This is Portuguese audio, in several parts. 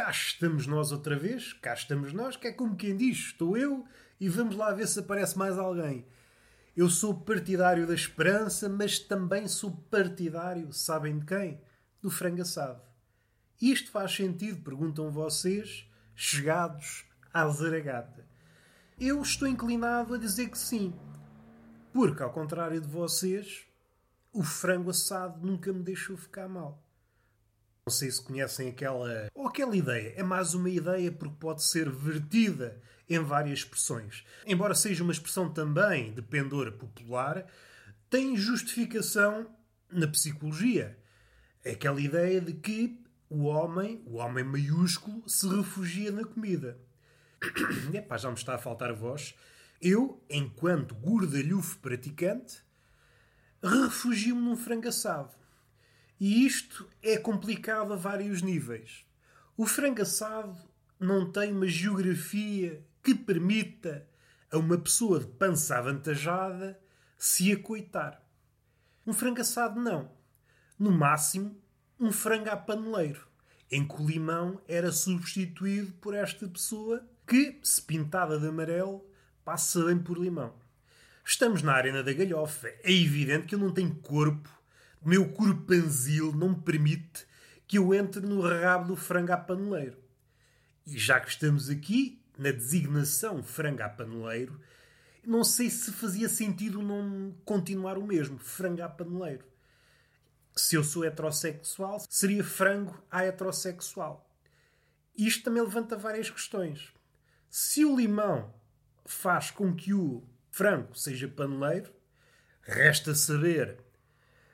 cá estamos nós outra vez, cá estamos nós, que é como quem diz, estou eu e vamos lá ver se aparece mais alguém. Eu sou partidário da esperança, mas também sou partidário, sabem de quem? Do frango assado. Isto faz sentido, perguntam vocês, chegados à zaragata. Eu estou inclinado a dizer que sim, porque, ao contrário de vocês, o frango assado nunca me deixou ficar mal. Não sei se conhecem aquela. ou aquela ideia. É mais uma ideia porque pode ser vertida em várias expressões. Embora seja uma expressão também de pendor popular, tem justificação na psicologia. É aquela ideia de que o homem, o homem maiúsculo, se refugia na comida. Epá, já me está a faltar voz. Eu, enquanto gordalhufo praticante, refugio-me num frango assado. E isto é complicado a vários níveis. O frango assado não tem uma geografia que permita a uma pessoa de pança avantajada se acoitar. Um frango assado não. No máximo, um frango a paneleiro, em que o limão era substituído por esta pessoa que, se pintada de amarelo, passa bem por limão. Estamos na arena da galhofa. É evidente que eu não tenho corpo o meu corpanzil não me permite que eu entre no rabo do frango à paneleiro. E já que estamos aqui, na designação frango à paneleiro, não sei se fazia sentido não continuar o mesmo, frango à paneleiro. Se eu sou heterossexual, seria frango à heterossexual. Isto também levanta várias questões. Se o limão faz com que o frango seja paneleiro, resta saber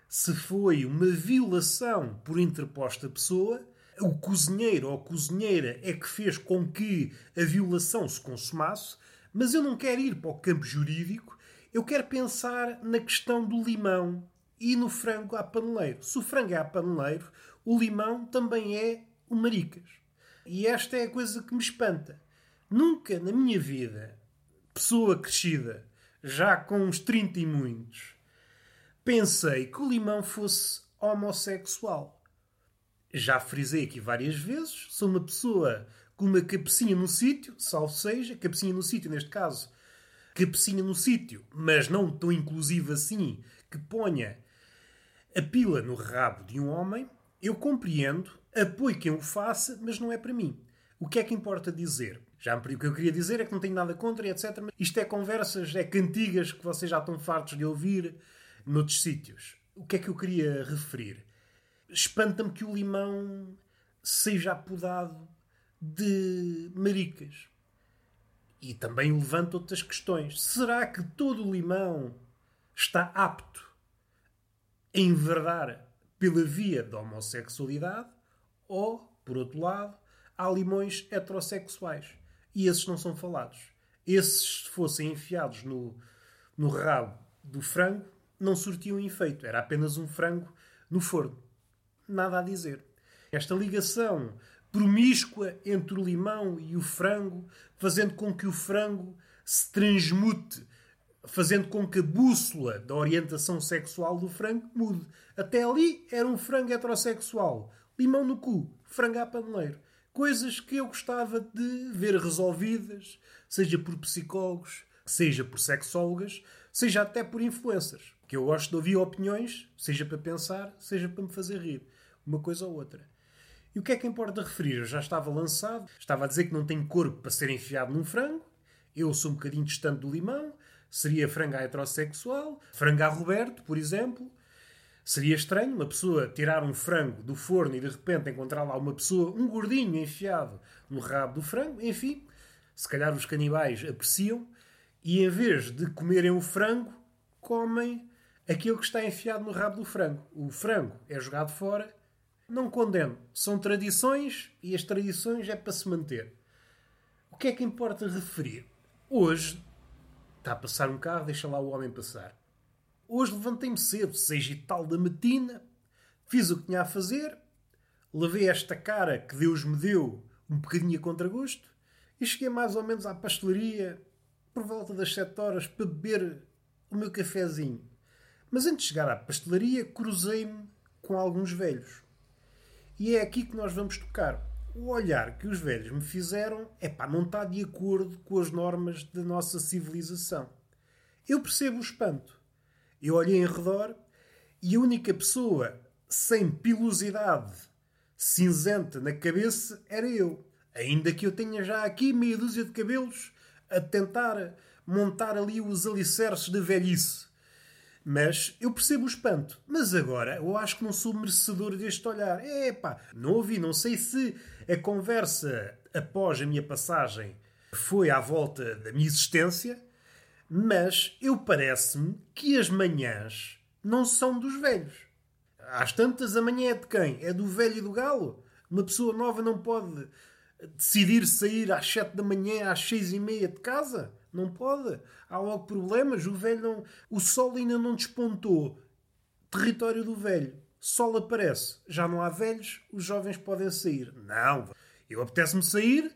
se foi uma violação por interposta pessoa, o cozinheiro ou cozinheira é que fez com que a violação se consumasse, mas eu não quero ir para o campo jurídico, eu quero pensar na questão do limão e no frango à paneleiro. Se o frango é à paneleiro, o limão também é o maricas. E esta é a coisa que me espanta. Nunca na minha vida, pessoa crescida, já com uns 30 e muitos, pensei que o limão fosse homossexual. Já frisei aqui várias vezes, sou uma pessoa com uma cabecinha no sítio, salvo seja, cabecinha no sítio neste caso, cabecinha no sítio, mas não tão inclusiva assim, que ponha a pila no rabo de um homem, eu compreendo, apoio quem o faça, mas não é para mim. O que é que importa dizer? Já me o que eu queria dizer é que não tenho nada contra, etc. Mas isto é conversas, é cantigas que vocês já estão fartos de ouvir noutros sítios. O que é que eu queria referir? Espanta-me que o limão seja apodado de maricas. E também levanta outras questões. Será que todo o limão está apto a enverdar pela via da homossexualidade? Ou, por outro lado, há limões heterossexuais. E esses não são falados. Esses, se fossem enfiados no, no rabo do frango, não surtiam efeito. Era apenas um frango no forno. Nada a dizer. Esta ligação promíscua entre o limão e o frango, fazendo com que o frango se transmute, fazendo com que a bússola da orientação sexual do frango mude. Até ali era um frango heterossexual. Limão no cu, frango a paneleiro. Coisas que eu gostava de ver resolvidas, seja por psicólogos, seja por sexólogas, seja até por influencers que eu gosto de ouvir opiniões, seja para pensar, seja para me fazer rir. Uma coisa ou outra. E o que é que importa referir? Eu já estava lançado, estava a dizer que não tenho corpo para ser enfiado num frango, eu sou um bocadinho distante do limão, seria frango heterossexual, frango a Roberto, por exemplo. Seria estranho uma pessoa tirar um frango do forno e de repente encontrar lá uma pessoa, um gordinho enfiado no rabo do frango. Enfim, se calhar os canibais apreciam e em vez de comerem o frango, comem aquilo que está enfiado no rabo do frango. O frango é jogado fora. Não condeno. São tradições e as tradições é para se manter. O que é que importa referir? Hoje está a passar um carro, deixa lá o homem passar. Hoje levantei-me cedo, seis e tal da matina, fiz o que tinha a fazer, levei esta cara que Deus me deu um bocadinho a contragosto e cheguei mais ou menos à pastelaria por volta das sete horas para beber o meu cafezinho. Mas antes de chegar à pastelaria, cruzei-me com alguns velhos. E é aqui que nós vamos tocar. o olhar que os velhos me fizeram é pá, não está de acordo com as normas da nossa civilização. Eu percebo o espanto. Eu olhei em redor e a única pessoa sem pilosidade cinzenta na cabeça era eu. Ainda que eu tenha já aqui meia dúzia de cabelos a tentar montar ali os alicerces da velhice. Mas eu percebo o espanto. Mas agora eu acho que não sou merecedor deste olhar. É pá, não ouvi, não sei se a conversa após a minha passagem foi à volta da minha existência, mas eu parece-me que as manhãs não são dos velhos. Às tantas, a manhã é de quem? É do velho e do galo? Uma pessoa nova não pode decidir sair às sete da manhã, às seis e meia de casa? Não pode. Há logo problemas. O velho não... O sol ainda não despontou. Território do velho. Sol aparece. Já não há velhos, os jovens podem sair. Não. Eu apetece-me sair,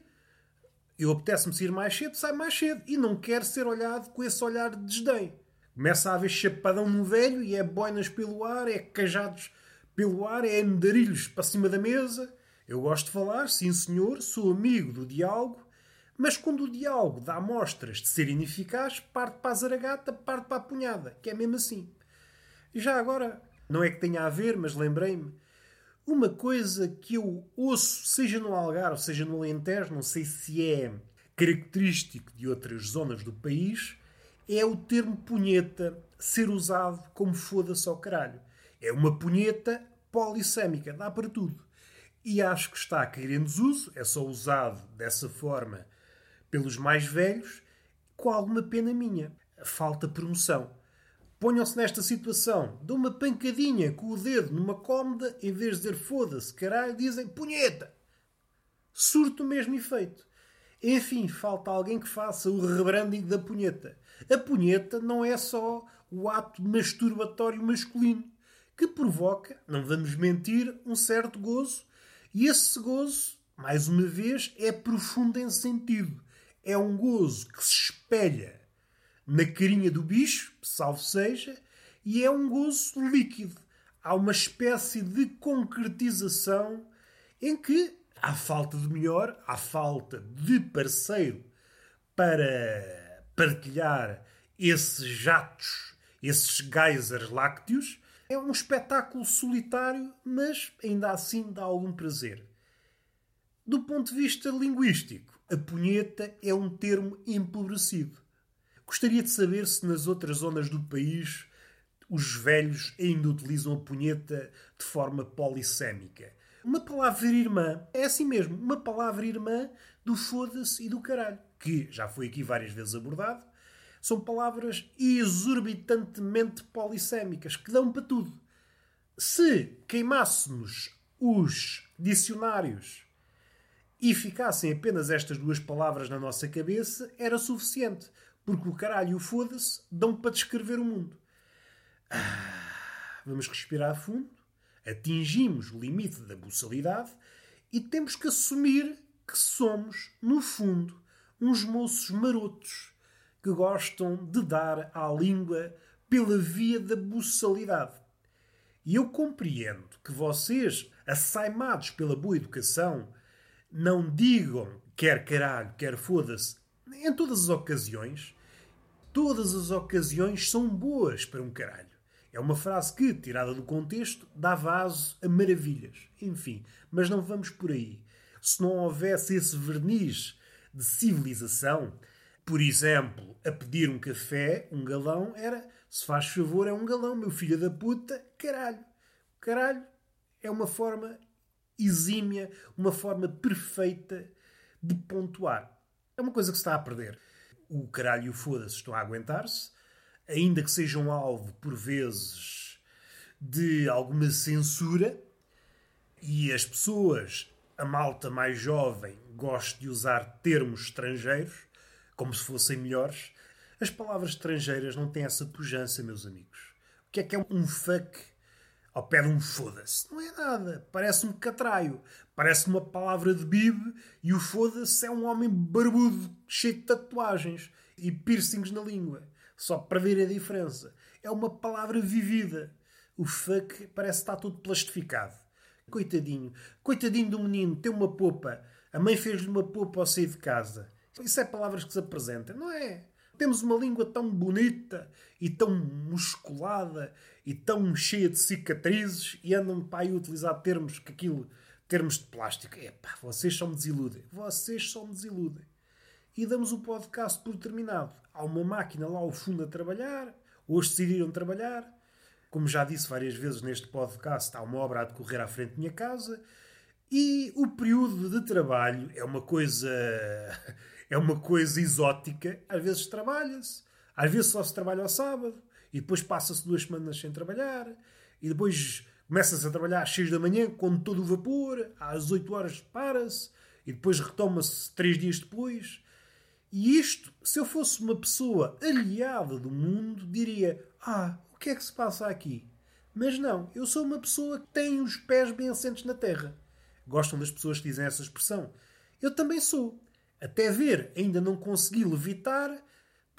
eu apetece-me sair mais cedo, sai mais cedo. E não quero ser olhado com esse olhar de desdém. Começa a haver chapadão no velho e é boinas pelo ar, é cajados pelo ar, é andarilhos para cima da mesa. Eu gosto de falar, sim senhor, sou amigo do diálogo, mas quando o diálogo dá mostras de ser ineficaz, parte para a zaragata, parte para a punhada, que é mesmo assim. E já agora, não é que tenha a ver, mas lembrei-me, uma coisa que eu ouço, seja no Algarve, seja no Alentejo, não sei se é característico de outras zonas do país, é o termo punheta ser usado como foda-se ao caralho. É uma punheta polissêmica, dá para tudo. E acho que está a cair em desuso, é só usado dessa forma pelos mais velhos, com alguma pena minha. Falta promoção. Ponham-se nesta situação, dão uma pancadinha com o dedo numa cómoda, em vez de dizer foda-se, caralho, dizem punheta. Surto o mesmo efeito. Enfim, falta alguém que faça o rebranding da punheta. A punheta não é só o ato masturbatório masculino, que provoca, não vamos mentir, um certo gozo, e esse gozo, mais uma vez, é profundo em sentido. É um gozo que se espelha na carinha do bicho, salvo seja, e é um gozo líquido. Há uma espécie de concretização em que, à falta de melhor, à falta de parceiro para partilhar esses jatos, esses geysers lácteos, é um espetáculo solitário, mas ainda assim dá algum prazer. Do ponto de vista linguístico, a punheta é um termo empobrecido. Gostaria de saber se nas outras zonas do país os velhos ainda utilizam a punheta de forma polissémica. Uma palavra irmã é assim mesmo, uma palavra irmã do foda-se e do caralho que já foi aqui várias vezes abordado, são palavras exorbitantemente polissémicas que dão para tudo. Se queimássemos os dicionários e ficassem apenas estas duas palavras na nossa cabeça, era suficiente, porque o caralho e o foda-se dão para descrever o mundo. Ah, vamos respirar fundo, atingimos o limite da buçalidade e temos que assumir que somos, no fundo, uns moços marotos que gostam de dar à língua pela via da buçalidade. E eu compreendo que vocês, assaimados pela boa educação, não digam quer caralho, quer foda-se em todas as ocasiões. Todas as ocasiões são boas para um caralho. É uma frase que, tirada do contexto, dá vaso a maravilhas. Enfim, mas não vamos por aí. Se não houvesse esse verniz de civilização. Por exemplo, a pedir um café, um galão, era se faz favor, é um galão, meu filho da puta, caralho. Caralho é uma forma exímia, uma forma perfeita de pontuar. É uma coisa que se está a perder. O caralho e o foda-se estão a aguentar-se, ainda que sejam alvo, por vezes, de alguma censura, e as pessoas, a malta mais jovem, gosto de usar termos estrangeiros, como se fossem melhores. As palavras estrangeiras não têm essa pujança, meus amigos. O que é que é um fuck ao pé de um foda-se? Não é nada. Parece um catraio. Parece uma palavra de bib e o foda-se é um homem barbudo, cheio de tatuagens e piercings na língua. Só para ver a diferença. É uma palavra vivida. O fuck parece estar todo plastificado. Coitadinho. Coitadinho do menino, tem uma popa. A mãe fez-lhe uma popa ao sair de casa. Isso é palavras que se apresentam, não é? Temos uma língua tão bonita e tão musculada e tão cheia de cicatrizes e andam para aí utilizar termos que aquilo, termos de plástico. Epá, vocês só me desiludem. Vocês só me desiludem. E damos o podcast por terminado. Há uma máquina lá ao fundo a trabalhar. Hoje decidiram trabalhar. Como já disse várias vezes neste podcast, há uma obra a decorrer à frente da minha casa. E o período de trabalho é uma coisa é uma coisa exótica. Às vezes trabalha-se, às vezes só se trabalha ao sábado, e depois passa-se duas semanas sem trabalhar, e depois começa-se a trabalhar às 6 da manhã com todo o vapor, às 8 horas para-se, e depois retoma-se três dias depois. E isto, se eu fosse uma pessoa aliada do mundo, diria: Ah, o que é que se passa aqui? Mas não, eu sou uma pessoa que tem os pés bem assentes na terra. Gostam das pessoas que dizem essa expressão? Eu também sou. Até ver, ainda não consegui levitar,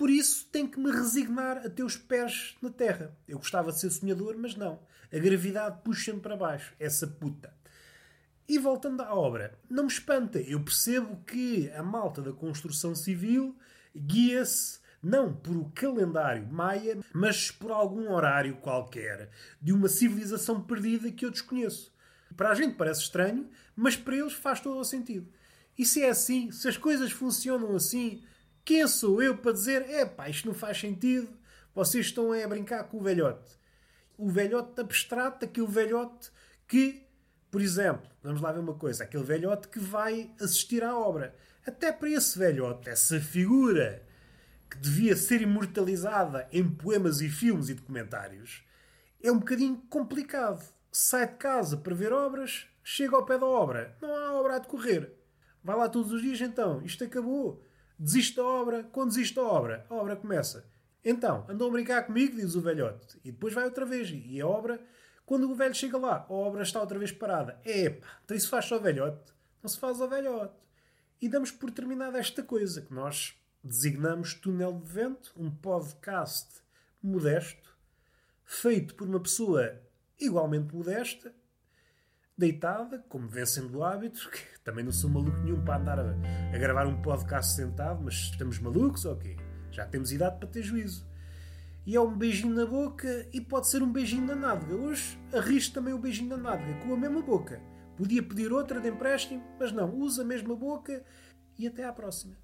por isso tenho que me resignar a ter os pés na terra. Eu gostava de ser sonhador, mas não. A gravidade puxa-me para baixo, essa puta. E voltando à obra, não me espanta, eu percebo que a malta da construção civil guia-se não por o calendário maia, mas por algum horário qualquer de uma civilização perdida que eu desconheço. Para a gente parece estranho, mas para eles faz todo o sentido. E se é assim, se as coisas funcionam assim, quem sou eu para dizer, é pá, isto não faz sentido, vocês estão a brincar com o velhote. O velhote abstrato, aquele velhote que, por exemplo, vamos lá ver uma coisa, aquele velhote que vai assistir à obra. Até para esse velhote, essa figura que devia ser imortalizada em poemas e filmes e documentários, é um bocadinho complicado. Sai de casa para ver obras, chega ao pé da obra, não há obra a decorrer. Vai lá todos os dias então. Isto acabou. Desiste da obra. Quando desiste da obra, a obra começa. Então, andam a brincar comigo, diz o velhote. E depois vai outra vez. E a obra, quando o velho chega lá, a obra está outra vez parada. Epá, então isso faz só velhote. Não se faz ao velhote. E damos por terminada esta coisa que nós designamos Túnel de Vento, um podcast modesto, feito por uma pessoa igualmente modesta, deitada, como vem sendo o hábito, que também não sou maluco nenhum para andar a, a, gravar um podcast sentado, mas estamos malucos ou okay? quê? Já temos idade para ter juízo. E é um beijinho na boca e pode ser um beijinho na nádega. Hoje arrisco também o beijinho na nádega, com a mesma boca. Podia pedir outra de empréstimo, mas não, usa a mesma boca e até à próxima.